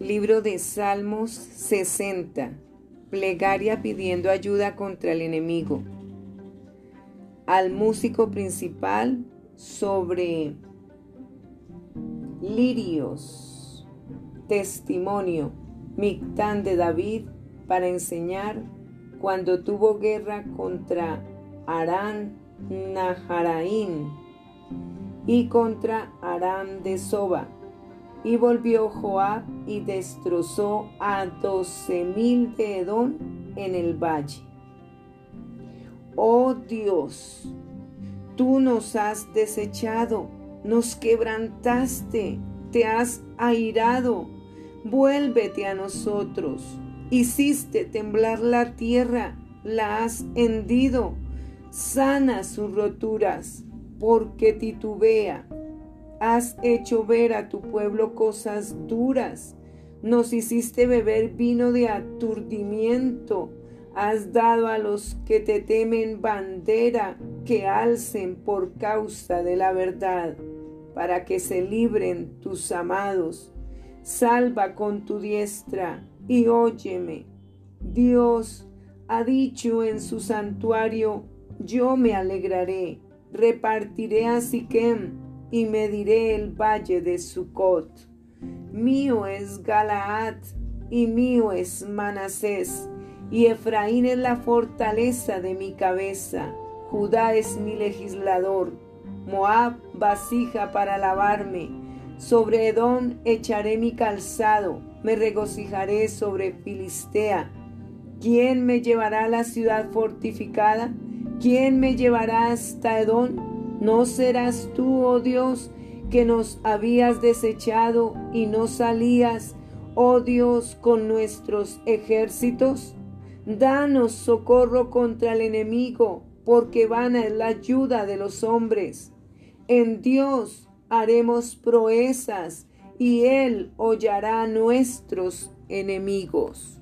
Libro de Salmos 60. Plegaria pidiendo ayuda contra el enemigo. Al músico principal sobre lirios. Testimonio. Mictán de David para enseñar cuando tuvo guerra contra Arán Naharaín y contra Aram de Soba y volvió Joab y destrozó a doce mil de Edom en el valle. Oh Dios, tú nos has desechado, nos quebrantaste, te has airado, vuélvete a nosotros. Hiciste temblar la tierra, la has hendido, sana sus roturas, porque titubea Has hecho ver a tu pueblo cosas duras. Nos hiciste beber vino de aturdimiento. Has dado a los que te temen bandera que alcen por causa de la verdad, para que se libren tus amados. Salva con tu diestra y óyeme. Dios ha dicho en su santuario, yo me alegraré, repartiré a Siquem y mediré el valle de Sucot. Mío es Galaad y mío es Manasés, y Efraín es la fortaleza de mi cabeza. Judá es mi legislador, Moab vasija para lavarme. Sobre Edom echaré mi calzado, me regocijaré sobre Filistea. ¿Quién me llevará a la ciudad fortificada? ¿Quién me llevará hasta Edom? ¿No serás tú, oh Dios, que nos habías desechado y no salías, oh Dios, con nuestros ejércitos? Danos socorro contra el enemigo, porque vana es la ayuda de los hombres. En Dios haremos proezas y Él hollará nuestros enemigos.